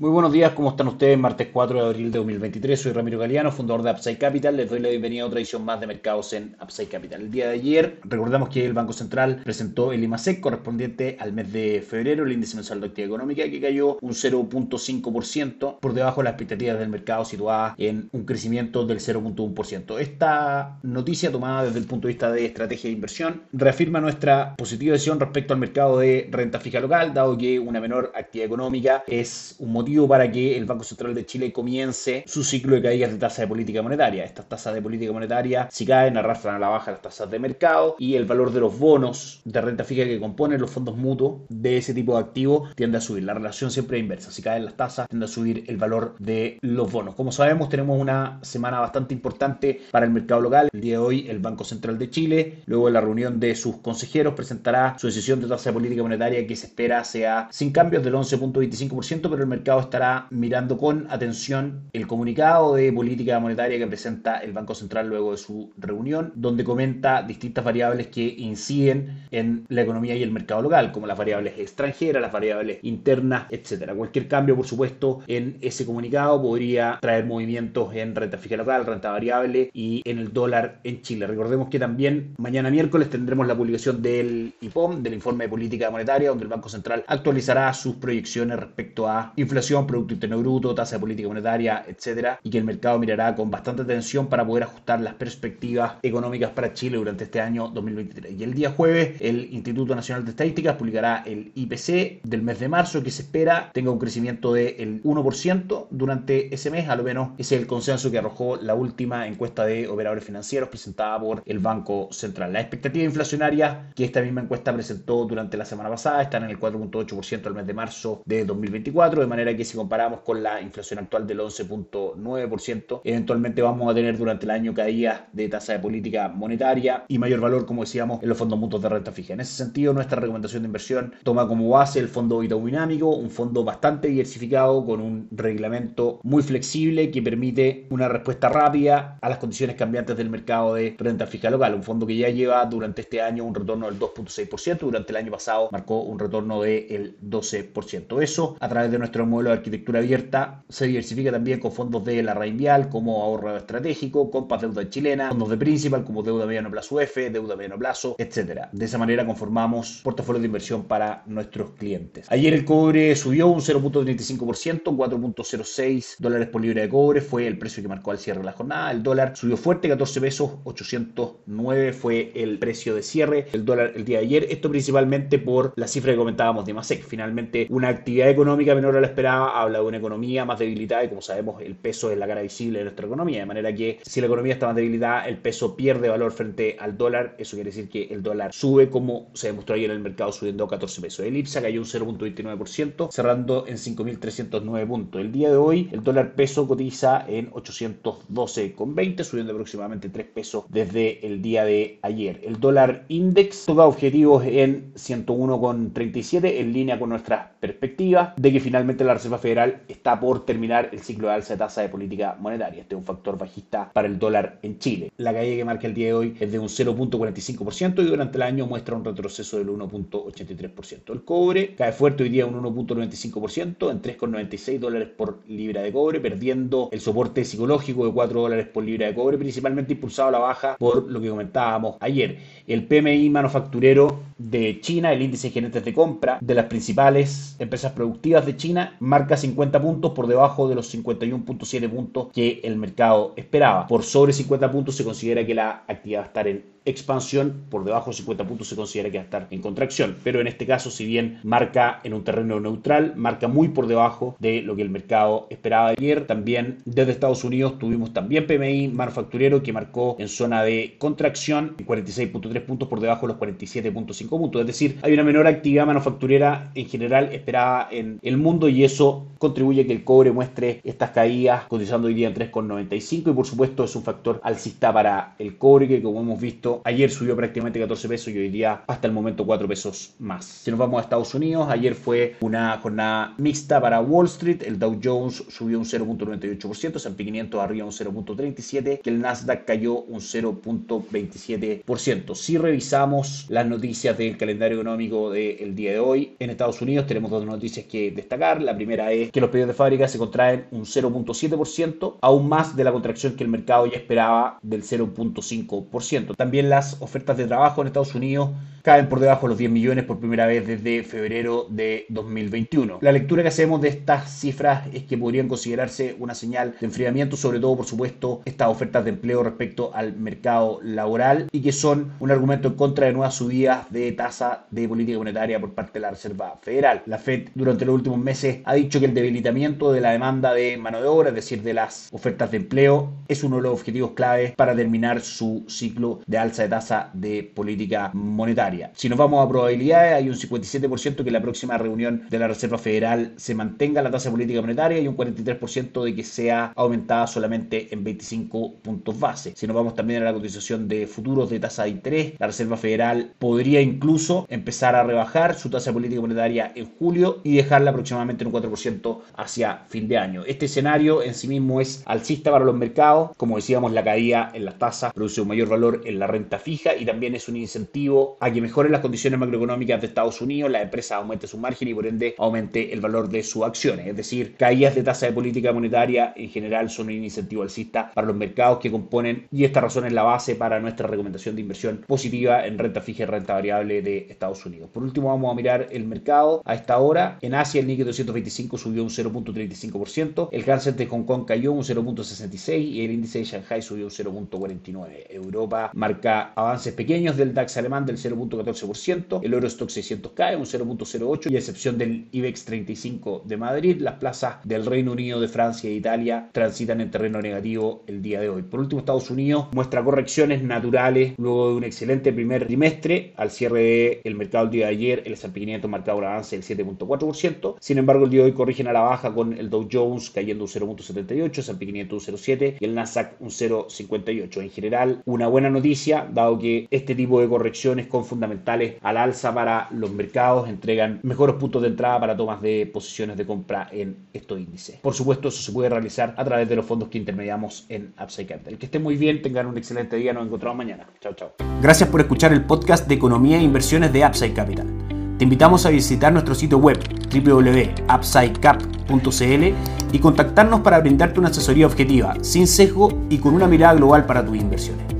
Muy buenos días, ¿cómo están ustedes? Martes 4 de abril de 2023, soy Ramiro Galeano, fundador de Upside Capital. Les doy la bienvenida a otra edición más de mercados en Upside Capital. El día de ayer, recordamos que el Banco Central presentó el IMASEC correspondiente al mes de febrero, el índice mensual de actividad económica, que cayó un 0.5% por debajo de las expectativas del mercado, situada en un crecimiento del 0.1%. Esta noticia, tomada desde el punto de vista de estrategia de inversión, reafirma nuestra positiva visión respecto al mercado de renta fija local, dado que una menor actividad económica es un motivo para que el Banco Central de Chile comience su ciclo de caídas de tasa de política monetaria. Estas tasas de política monetaria, si caen, arrastran a la baja las tasas de mercado y el valor de los bonos de renta fija que componen los fondos mutuos de ese tipo de activos tiende a subir. La relación siempre es inversa. Si caen las tasas, tiende a subir el valor de los bonos. Como sabemos, tenemos una semana bastante importante para el mercado local. El día de hoy, el Banco Central de Chile, luego de la reunión de sus consejeros, presentará su decisión de tasa de política monetaria que se espera sea sin cambios del 11.25%, pero el mercado estará mirando con atención el comunicado de política monetaria que presenta el Banco Central luego de su reunión, donde comenta distintas variables que inciden en la economía y el mercado local, como las variables extranjeras, las variables internas, etcétera. Cualquier cambio, por supuesto, en ese comunicado podría traer movimientos en renta fija local, renta variable y en el dólar en Chile. Recordemos que también mañana miércoles tendremos la publicación del IPOM, del informe de política monetaria, donde el Banco Central actualizará sus proyecciones respecto a inflación Producto Interno Bruto, tasa de política monetaria, etcétera, y que el mercado mirará con bastante atención para poder ajustar las perspectivas económicas para Chile durante este año 2023. Y el día jueves, el Instituto Nacional de Estadísticas publicará el IPC del mes de marzo, que se espera tenga un crecimiento del 1% durante ese mes, a lo menos ese es el consenso que arrojó la última encuesta de operadores financieros presentada por el Banco Central. La expectativa inflacionaria que esta misma encuesta presentó durante la semana pasada están en el 4.8% al mes de marzo de 2024, de manera que que si comparamos con la inflación actual del 11.9%, eventualmente vamos a tener durante el año caídas de tasa de política monetaria y mayor valor, como decíamos, en los fondos mutuos de renta fija. En ese sentido, nuestra recomendación de inversión toma como base el fondo Dinámico, un fondo bastante diversificado con un reglamento muy flexible que permite una respuesta rápida a las condiciones cambiantes del mercado de renta fija local. Un fondo que ya lleva durante este año un retorno del 2.6%, durante el año pasado marcó un retorno del 12%. Eso a través de nuestro modelo de arquitectura abierta se diversifica también con fondos de la Vial como ahorro estratégico, compas deuda chilena, fondos de principal como deuda mediano plazo F, deuda mediano plazo, etcétera. De esa manera conformamos portafolios de inversión para nuestros clientes. Ayer el cobre subió un 0.35%, 4.06 dólares por libra de cobre fue el precio que marcó al cierre de la jornada. El dólar subió fuerte, 14 pesos, 809 fue el precio de cierre el dólar el día de ayer. Esto principalmente por la cifra que comentábamos de MASEC. Finalmente, una actividad económica menor a la esperada habla de una economía más debilitada y como sabemos el peso es la cara visible de nuestra economía, de manera que si la economía está más debilitada el peso pierde valor frente al dólar, eso quiere decir que el dólar sube como se demostró ayer en el mercado subiendo 14 pesos. El IPSA cayó un 0.29% cerrando en 5.309 puntos. El día de hoy el dólar peso cotiza en 812,20 subiendo aproximadamente 3 pesos desde el día de ayer. El dólar index toca objetivos en 101,37 en línea con nuestras perspectivas de que finalmente la Reserva Federal está por terminar el ciclo de alza de tasa de política monetaria. Este es un factor bajista para el dólar en Chile. La caída que marca el día de hoy es de un 0.45% y durante el año muestra un retroceso del 1.83%. El cobre cae fuerte hoy día un 1.95% en 3,96 dólares por libra de cobre, perdiendo el soporte psicológico de 4 dólares por libra de cobre, principalmente impulsado a la baja por lo que comentábamos ayer. El PMI manufacturero de China, el índice de gerentes de compra de las principales empresas productivas de China, marca 50 puntos por debajo de los 51.7 puntos que el mercado esperaba. Por sobre 50 puntos se considera que la actividad va a estar en expansión, por debajo de 50 puntos se considera que va a estar en contracción. Pero en este caso, si bien marca en un terreno neutral, marca muy por debajo de lo que el mercado esperaba ayer. También desde Estados Unidos tuvimos también PMI manufacturero que marcó en zona de contracción, 46.3 puntos por debajo de los 47.5 puntos. Es decir, hay una menor actividad manufacturera en general esperada en el mundo y eso contribuye a que el cobre muestre estas caídas cotizando hoy día en 3,95 y por supuesto es un factor alcista para el cobre que como hemos visto ayer subió prácticamente 14 pesos y hoy día hasta el momento 4 pesos más. Si nos vamos a Estados Unidos, ayer fue una jornada mixta para Wall Street. El Dow Jones subió un 0.98%, S&P 500 arriba un 0.37%, que el Nasdaq cayó un 0.27%. Si revisamos las noticias del calendario económico del día de hoy, en Estados Unidos tenemos dos noticias que destacar. La primera es que los pedidos de fábrica se contraen un 0.7%, aún más de la contracción que el mercado ya esperaba del 0.5%. También las ofertas de trabajo en Estados Unidos caen por debajo de los 10 millones por primera vez desde febrero de 2021. La lectura que hacemos de estas cifras es que podrían considerarse una señal de enfriamiento, sobre todo, por supuesto, estas ofertas de empleo respecto al mercado laboral y que son un argumento en contra de nuevas subidas de tasa de política monetaria por parte de la Reserva Federal. La Fed durante los últimos meses ha dicho que el debilitamiento de la demanda de mano de obra, es decir, de las ofertas de empleo, es uno de los objetivos claves para terminar su ciclo de alza de tasa de política monetaria. Si nos vamos a probabilidades, hay un 57% que la próxima reunión de la Reserva Federal se mantenga la tasa de política monetaria y un 43% de que sea aumentada solamente en 25 puntos base. Si nos vamos también a la cotización de futuros de tasa de interés, la Reserva Federal podría incluso empezar a rebajar su tasa política monetaria en julio y dejarla aproximadamente en un 4% hacia fin de año. Este escenario en sí mismo es alcista para los mercados. Como decíamos, la caída en las tasas produce un mayor valor en la renta fija y también es un incentivo a que mejoren las condiciones macroeconómicas de Estados Unidos, la empresa aumente su margen y por ende aumente el valor de sus acciones. Es decir, caídas de tasa de política monetaria en general son un incentivo alcista para los mercados que componen y esta razón es la base para nuestra recomendación de inversión positiva en renta fija y renta variable de Estados Unidos. Por último, vamos a mirar el mercado a esta hora. En Asia, el Nikkei 225 subió un 0.35%, el Hansen de Hong Kong cayó un 0.66% y el índice de Shanghai subió un 0.49%. Europa marca avances pequeños del DAX alemán del 0.14%, el Eurostock 600 cae un 0.08% y a excepción del IBEX 35 de Madrid, las plazas del Reino Unido, de Francia e Italia transitan en terreno negativo el día de hoy. Por último, Estados Unidos muestra correcciones naturales luego de un excelente primer trimestre. Al cierre del mercado el día de ayer, el S&P 500 marcaba un avance del 7.4%. Sin embargo, el día de hoy corrigen a la baja con el Dow Jones cayendo un 0.78, S&P 500 un 0.7 y el Nasdaq un 0.58. En general, una buena noticia, dado que este tipo de correcciones con fundamentales al alza para los mercados entregan mejores puntos de entrada para tomas de posiciones de compra en estos índices. Por supuesto, eso se puede realizar a través de los fondos que intermediamos en Upside Capital. Que estén muy bien, tengan un excelente día, nos encontramos mañana. Chao, chao. Gracias por escuchar el podcast de Economía e Inversiones de Upside Capital. Te invitamos a visitar nuestro sitio web www.upsidecap.cl y contactarnos para brindarte una asesoría objetiva, sin sesgo y con una mirada global para tus inversiones.